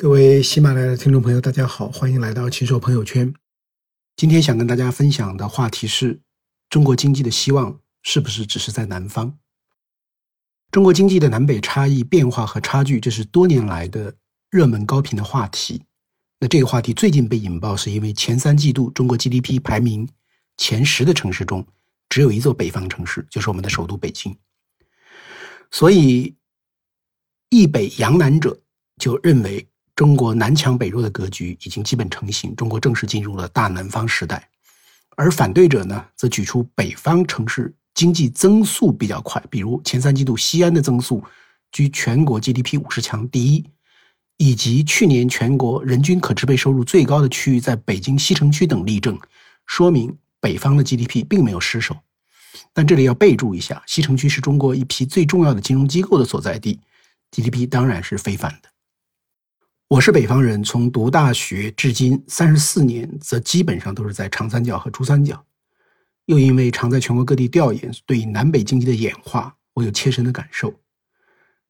各位喜马拉雅的听众朋友，大家好，欢迎来到秦朔朋友圈。今天想跟大家分享的话题是：中国经济的希望是不是只是在南方？中国经济的南北差异、变化和差距，这是多年来的热门高频的话题。那这个话题最近被引爆，是因为前三季度中国 GDP 排名前十的城市中，只有一座北方城市，就是我们的首都北京。所以，一北洋南者就认为。中国南强北弱的格局已经基本成型，中国正式进入了大南方时代。而反对者呢，则举出北方城市经济增速比较快，比如前三季度西安的增速居全国 GDP 五十强第一，以及去年全国人均可支配收入最高的区域在北京西城区等例证，说明北方的 GDP 并没有失守。但这里要备注一下，西城区是中国一批最重要的金融机构的所在地，GDP 当然是非凡的。我是北方人，从读大学至今三十四年，则基本上都是在长三角和珠三角。又因为常在全国各地调研，对南北经济的演化，我有切身的感受。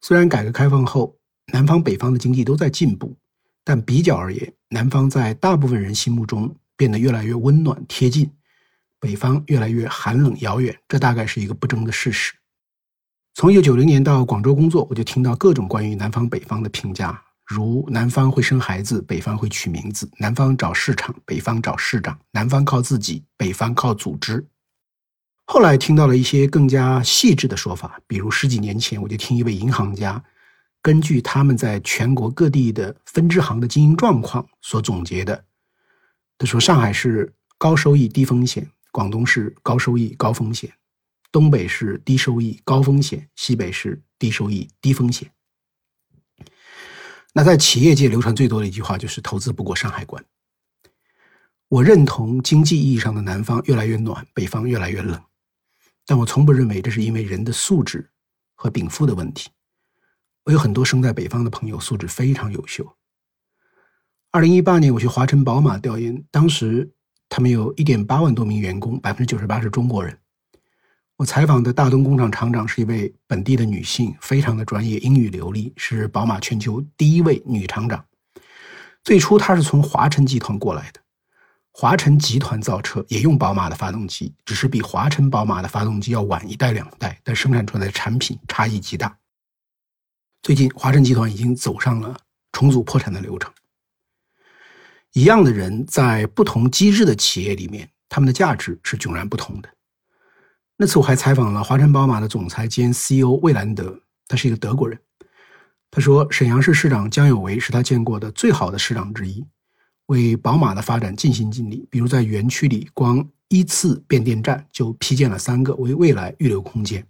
虽然改革开放后，南方北方的经济都在进步，但比较而言，南方在大部分人心目中变得越来越温暖贴近，北方越来越寒冷遥远。这大概是一个不争的事实。从一九九零年到广州工作，我就听到各种关于南方北方的评价。如南方会生孩子，北方会取名字；南方找市场，北方找市长；南方靠自己，北方靠组织。后来听到了一些更加细致的说法，比如十几年前，我就听一位银行家根据他们在全国各地的分支行的经营状况所总结的。他说：上海是高收益低风险，广东是高收益高风险，东北是低收益高风险，西北是低收益低风险。那在企业界流传最多的一句话就是“投资不过山海关”。我认同经济意义上的南方越来越暖，北方越来越冷，但我从不认为这是因为人的素质和禀赋的问题。我有很多生在北方的朋友，素质非常优秀。二零一八年我去华晨宝马调研，当时他们有一点八万多名员工，百分之九十八是中国人。我采访的大东工厂厂长是一位本地的女性，非常的专业，英语流利，是宝马全球第一位女厂长。最初她是从华晨集团过来的，华晨集团造车也用宝马的发动机，只是比华晨宝马的发动机要晚一代两代，但生产出来的产品差异极大。最近华晨集团已经走上了重组破产的流程。一样的人在不同机制的企业里面，他们的价值是迥然不同的。那次我还采访了华晨宝马的总裁兼 CEO 魏兰德，他是一个德国人。他说，沈阳市市长姜有为是他见过的最好的市长之一，为宝马的发展尽心尽力。比如在园区里，光一次变电站就批建了三个，为未来预留空间。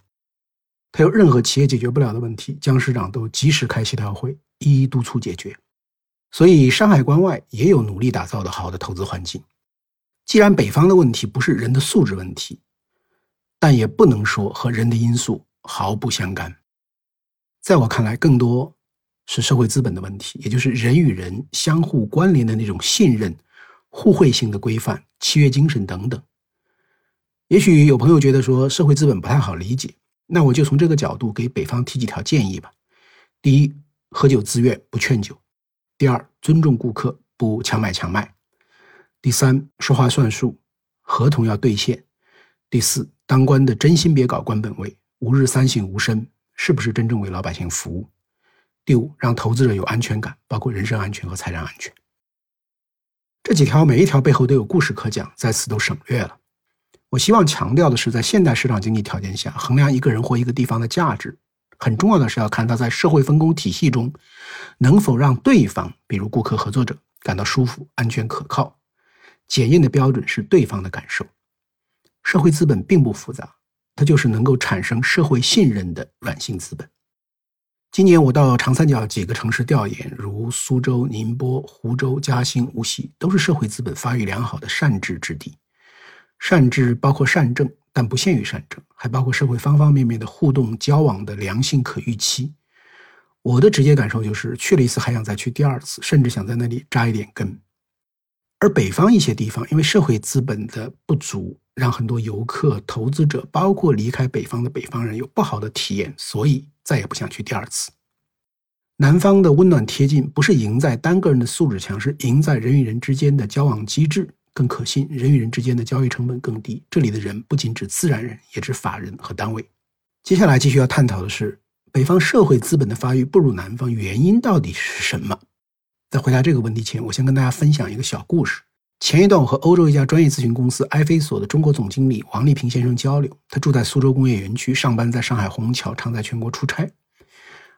他有任何企业解决不了的问题，姜市长都及时开协调会，一一督促解决。所以山海关外也有努力打造的好的投资环境。既然北方的问题不是人的素质问题。但也不能说和人的因素毫不相干，在我看来，更多是社会资本的问题，也就是人与人相互关联的那种信任、互惠性的规范、契约精神等等。也许有朋友觉得说社会资本不太好理解，那我就从这个角度给北方提几条建议吧：第一，喝酒自愿不劝酒；第二，尊重顾客不强买强卖；第三，说话算数，合同要兑现；第四。当官的真心别搞官本位，吾日三省吾身，是不是真正为老百姓服务？第五，让投资者有安全感，包括人身安全和财产安全。这几条每一条背后都有故事可讲，在此都省略了。我希望强调的是，在现代市场经济条件下，衡量一个人或一个地方的价值，很重要的是要看他在社会分工体系中能否让对方，比如顾客、合作者感到舒服、安全、可靠。检验的标准是对方的感受。社会资本并不复杂，它就是能够产生社会信任的软性资本。今年我到长三角几个城市调研，如苏州、宁波、湖州、嘉兴、无锡，都是社会资本发育良好的善治之地。善治包括善政，但不限于善政，还包括社会方方面面的互动交往的良性可预期。我的直接感受就是，去了一次还想再去第二次，甚至想在那里扎一点根。而北方一些地方，因为社会资本的不足。让很多游客、投资者，包括离开北方的北方人有不好的体验，所以再也不想去第二次。南方的温暖贴近，不是赢在单个人的素质强，是赢在人与人之间的交往机制更可信，人与人之间的交易成本更低。这里的人不仅指自然人，也指法人和单位。接下来继续要探讨的是，北方社会资本的发育不如南方，原因到底是什么？在回答这个问题前，我先跟大家分享一个小故事。前一段，我和欧洲一家专业咨询公司埃菲索的中国总经理王立平先生交流，他住在苏州工业园区，上班在上海虹桥，常在全国出差。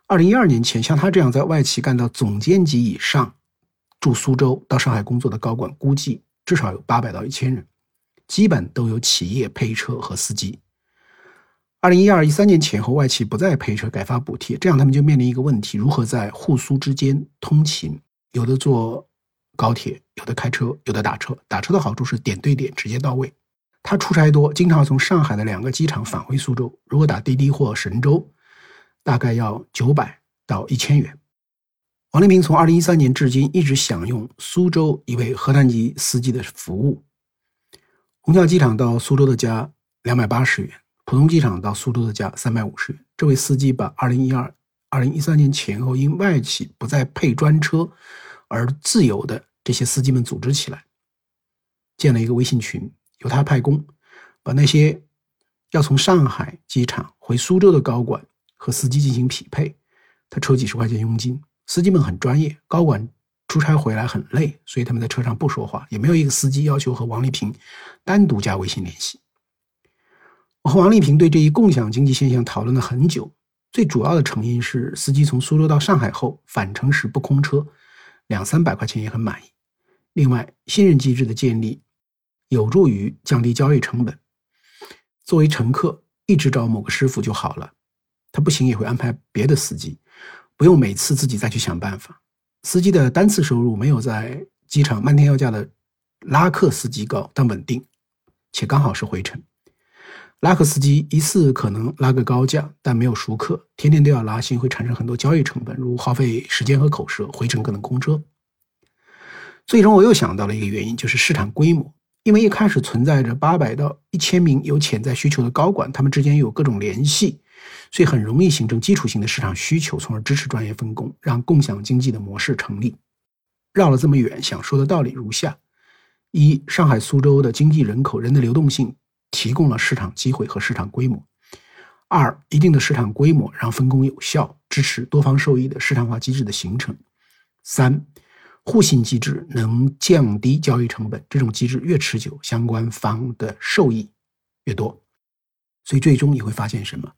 二零一二年前，像他这样在外企干到总监级以上，住苏州到上海工作的高管，估计至少有八百到一千人，基本都有企业配车和司机。二零一二一三年前后，外企不再配车，改发补贴，这样他们就面临一个问题：如何在沪苏之间通勤？有的坐高铁，有的开车，有的打车。打车的好处是点对点，直接到位。他出差多，经常从上海的两个机场返回苏州。如果打滴滴或神州。大概要九百到一千元。王立明从二零一三年至今一直享用苏州一位河南籍司机的服务。虹桥机场到苏州的家两百八十元，浦东机场到苏州的家三百五十元。这位司机把二零一二、二零一三年前后因外企不再配专车而自由的这些司机们组织起来，建了一个微信群，由他派工，把那些要从上海机场回苏州的高管。和司机进行匹配，他抽几十块钱佣金。司机们很专业，高管出差回来很累，所以他们在车上不说话，也没有一个司机要求和王丽萍单独加微信联系。我和王丽萍对这一共享经济现象讨论了很久，最主要的成因是司机从苏州到上海后返程时不空车，两三百块钱也很满意。另外，信任机制的建立有助于降低交易成本。作为乘客，一直找某个师傅就好了。他不行也会安排别的司机，不用每次自己再去想办法。司机的单次收入没有在机场漫天要价的拉客司机高，但稳定，且刚好是回程。拉客司机一次可能拉个高价，但没有熟客，天天都要拉新，会产生很多交易成本，如耗费时间和口舌，回程可能空车。最终我又想到了一个原因，就是市场规模，因为一开始存在着八百到一千名有潜在需求的高管，他们之间有各种联系。所以很容易形成基础性的市场需求，从而支持专业分工，让共享经济的模式成立。绕了这么远，想说的道理如下：一、上海、苏州的经济人口、人的流动性提供了市场机会和市场规模；二、一定的市场规模让分工有效，支持多方受益的市场化机制的形成；三、互信机制能降低交易成本，这种机制越持久，相关方的受益越多。所以最终你会发现什么？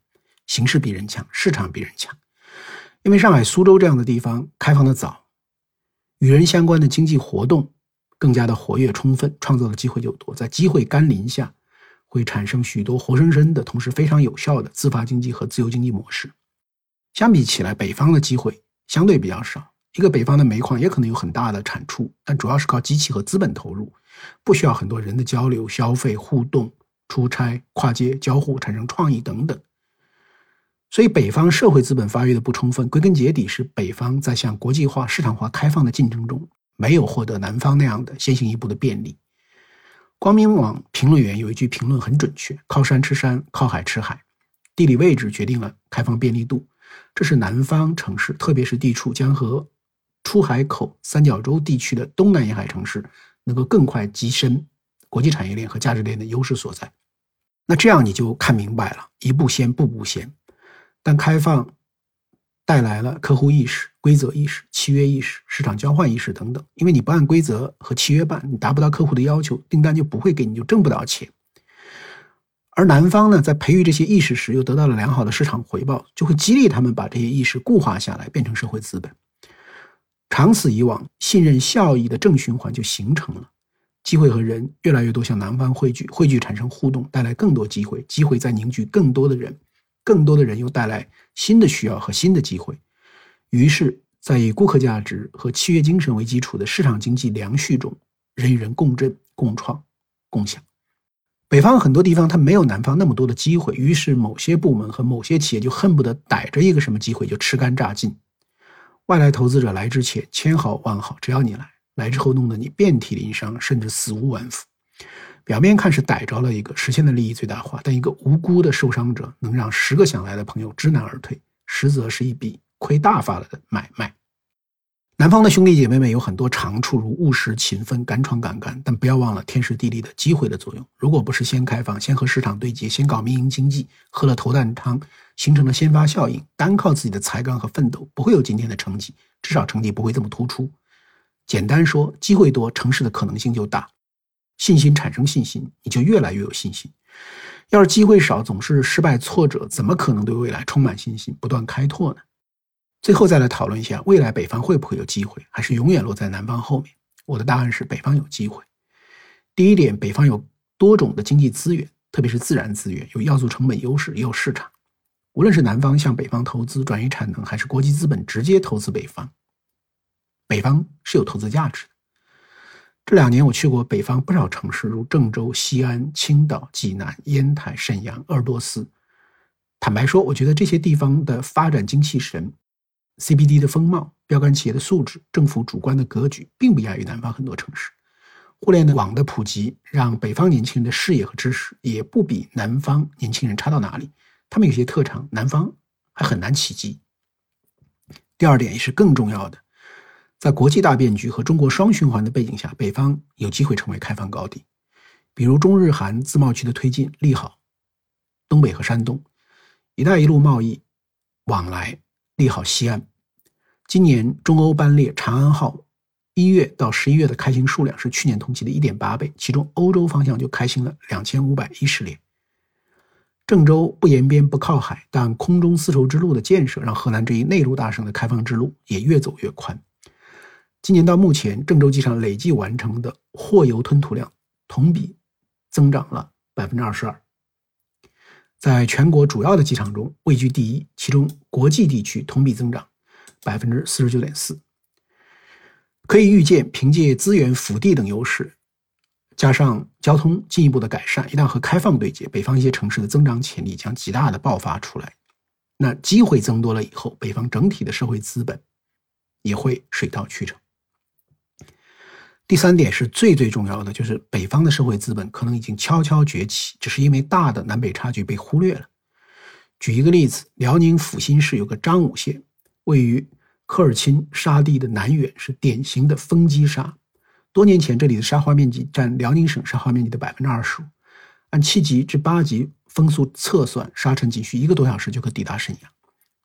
形势比人强，市场比人强，因为上海、苏州这样的地方开放的早，与人相关的经济活动更加的活跃充分，创造的机会就多。在机会甘霖下，会产生许多活生生的同时非常有效的自发经济和自由经济模式。相比起来，北方的机会相对比较少。一个北方的煤矿也可能有很大的产出，但主要是靠机器和资本投入，不需要很多人的交流、消费、互动、出差、跨界交互、产生创意等等。所以，北方社会资本发育的不充分，归根结底是北方在向国际化、市场化开放的竞争中，没有获得南方那样的先行一步的便利。光明网评论员有一句评论很准确：“靠山吃山，靠海吃海，地理位置决定了开放便利度。这是南方城市，特别是地处江河出海口三角洲地区的东南沿海城市，能够更快跻身国际产业链和价值链的优势所在。”那这样你就看明白了，一步先，步步先。但开放带来了客户意识、规则意识、契约意识、市场交换意识等等。因为你不按规则和契约办，你达不到客户的要求，订单就不会给你，就挣不到钱。而南方呢，在培育这些意识时，又得到了良好的市场回报，就会激励他们把这些意识固化下来，变成社会资本。长此以往，信任效益的正循环就形成了。机会和人越来越多向南方汇聚，汇聚产生互动，带来更多机会，机会再凝聚更多的人。更多的人又带来新的需要和新的机会，于是，在以顾客价值和契约精神为基础的市场经济良序中，人与人共振、共创、共享。北方很多地方它没有南方那么多的机会，于是某些部门和某些企业就恨不得逮着一个什么机会就吃干榨尽。外来投资者来之前千好万好，只要你来，来之后弄得你遍体鳞伤，甚至死无完肤。表面看是逮着了一个，实现的利益最大化，但一个无辜的受伤者能让十个想来的朋友知难而退，实则是一笔亏大发了的买卖。南方的兄弟姐妹们有很多长处，如务实、勤奋、敢闯敢干，但不要忘了天时地利的机会的作用。如果不是先开放、先和市场对接、先搞民营经济，喝了头啖汤，形成了先发效应，单靠自己的才干和奋斗，不会有今天的成绩，至少成绩不会这么突出。简单说，机会多，城市的可能性就大，信心产生信心，你就越来越有信心。要是机会少，总是失败挫折，怎么可能对未来充满信心，不断开拓呢？最后再来讨论一下，未来北方会不会有机会，还是永远落在南方后面？我的答案是，北方有机会。第一点，北方有多种的经济资源，特别是自然资源，有要素成本优势，也有市场。无论是南方向北方投资转移产能，还是国际资本直接投资北方，北方是有投资价值的。这两年我去过北方不少城市，如郑州、西安、青岛、济南、烟台、沈阳、鄂尔多斯。坦白说，我觉得这些地方的发展精气神。CBD 的风貌、标杆企业的素质、政府主观的格局，并不亚于南方很多城市。互联网的普及，让北方年轻人的视野和知识也不比南方年轻人差到哪里。他们有些特长，南方还很难企及。第二点也是更重要的，在国际大变局和中国双循环的背景下，北方有机会成为开放高地。比如中日韩自贸区的推进利好东北和山东，“一带一路”贸易往来。利好西安，今年中欧班列长安号一月到十一月的开行数量是去年同期的一点八倍，其中欧洲方向就开行了两千五百一十列。郑州不沿边不靠海，但空中丝绸之路的建设让河南这一内陆大省的开放之路也越走越宽。今年到目前，郑州机场累计完成的货邮吞吐量同比增长了百分之二十二。在全国主要的机场中位居第一，其中国际地区同比增长百分之四十九点四。可以预见，凭借资源、腹地等优势，加上交通进一步的改善，一旦和开放对接，北方一些城市的增长潜力将极大的爆发出来。那机会增多了以后，北方整体的社会资本也会水到渠成。第三点是最最重要的，就是北方的社会资本可能已经悄悄崛起，只是因为大的南北差距被忽略了。举一个例子，辽宁阜新市有个张武县，位于科尔沁沙地的南缘，是典型的风机沙。多年前，这里的沙化面积占辽宁省沙化面积的百分之二十五。按七级至八级风速测算，沙尘仅需一个多小时就可抵达沈阳。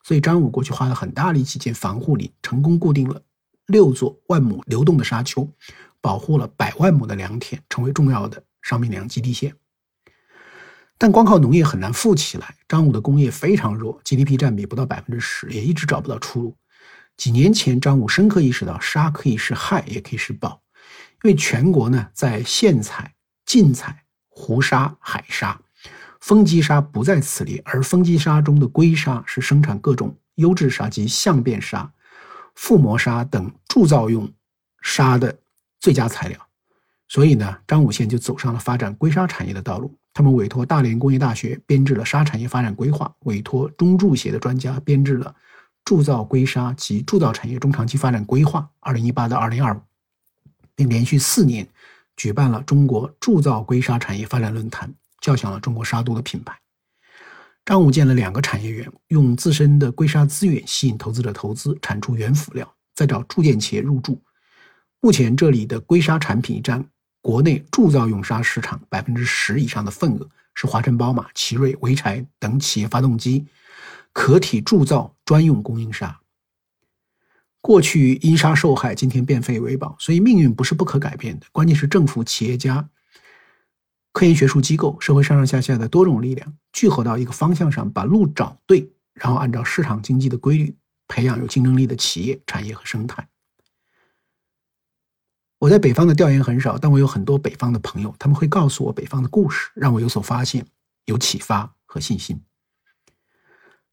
所以，张武过去花了很大力气建防护林，成功固定了六座万亩流动的沙丘。保护了百万亩的良田，成为重要的商品粮基地线。但光靠农业很难富起来。张武的工业非常弱，GDP 占比不到百分之十，也一直找不到出路。几年前，张武深刻意识到，沙可以是害，也可以是宝。因为全国呢在现采、禁采湖沙、海沙，风机沙不在此列。而风机沙中的硅沙是生产各种优质沙及相变沙、覆膜沙等铸造用沙的。最佳材料，所以呢，张武县就走上了发展硅砂产业的道路。他们委托大连工业大学编制了砂产业发展规划，委托中铸协的专家编制了铸造硅砂及铸造产业中长期发展规划（二零一八到二零二五），并连续四年举办了中国铸造硅砂产业发展论坛，叫响了中国沙都的品牌。张武建了两个产业园，用自身的硅砂资源吸引投资者投资，产出原辅料，再找铸件企业入驻。目前这里的硅砂产品占国内铸造用砂市场百分之十以上的份额，是华晨宝马、奇瑞、潍柴等企业发动机壳体铸造专用供应商。过去因沙受害，今天变废为宝，所以命运不是不可改变的。关键是政府、企业家、科研学术机构、社会上上下下的多种力量聚合到一个方向上，把路找对，然后按照市场经济的规律，培养有竞争力的企业、产业和生态。我在北方的调研很少，但我有很多北方的朋友，他们会告诉我北方的故事，让我有所发现、有启发和信心。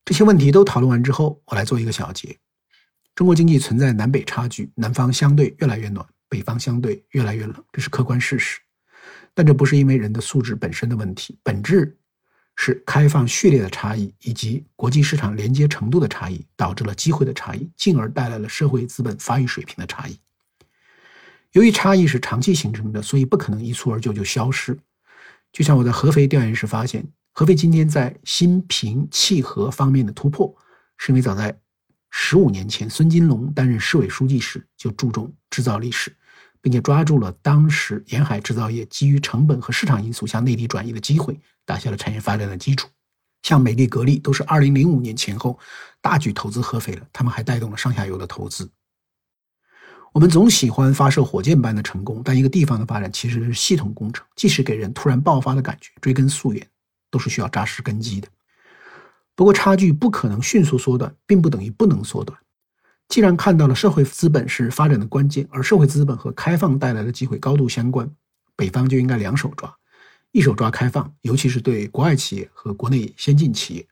这些问题都讨论完之后，我来做一个小结：中国经济存在南北差距，南方相对越来越暖，北方相对越来越冷，这是客观事实。但这不是因为人的素质本身的问题，本质是开放序列的差异以及国际市场连接程度的差异，导致了机会的差异，进而带来了社会资本发育水平的差异。由于差异是长期形成的，所以不可能一蹴而就就消失。就像我在合肥调研时发现，合肥今天在心平气和方面的突破，是因为早在十五年前，孙金龙担任市委书记时就注重制造历史，并且抓住了当时沿海制造业基于成本和市场因素向内地转移的机会，打下了产业发展的基础。像美的、格力都是二零零五年前后大举投资合肥了，他们还带动了上下游的投资。我们总喜欢发射火箭般的成功，但一个地方的发展其实是系统工程，即使给人突然爆发的感觉，追根溯源都是需要扎实根基的。不过，差距不可能迅速缩短，并不等于不能缩短。既然看到了社会资本是发展的关键，而社会资本和开放带来的机会高度相关，北方就应该两手抓。一手抓开放，尤其是对国外企业和国内先进企业；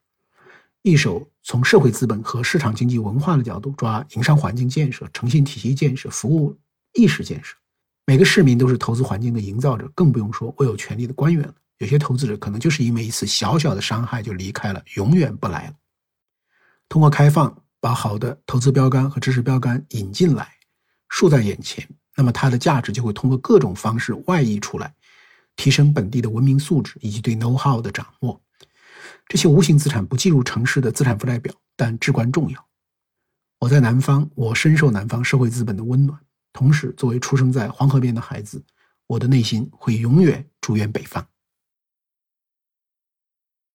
一手从社会资本和市场经济文化的角度抓营商环境建设、诚信体系建设、服务意识建设。每个市民都是投资环境的营造者，更不用说握有权力的官员了。有些投资者可能就是因为一次小小的伤害就离开了，永远不来了。通过开放，把好的投资标杆和知识标杆引进来，竖在眼前，那么它的价值就会通过各种方式外溢出来。提升本地的文明素质以及对 know how 的掌握，这些无形资产不计入城市的资产负债表，但至关重要。我在南方，我深受南方社会资本的温暖。同时，作为出生在黄河边的孩子，我的内心会永远祝愿北方。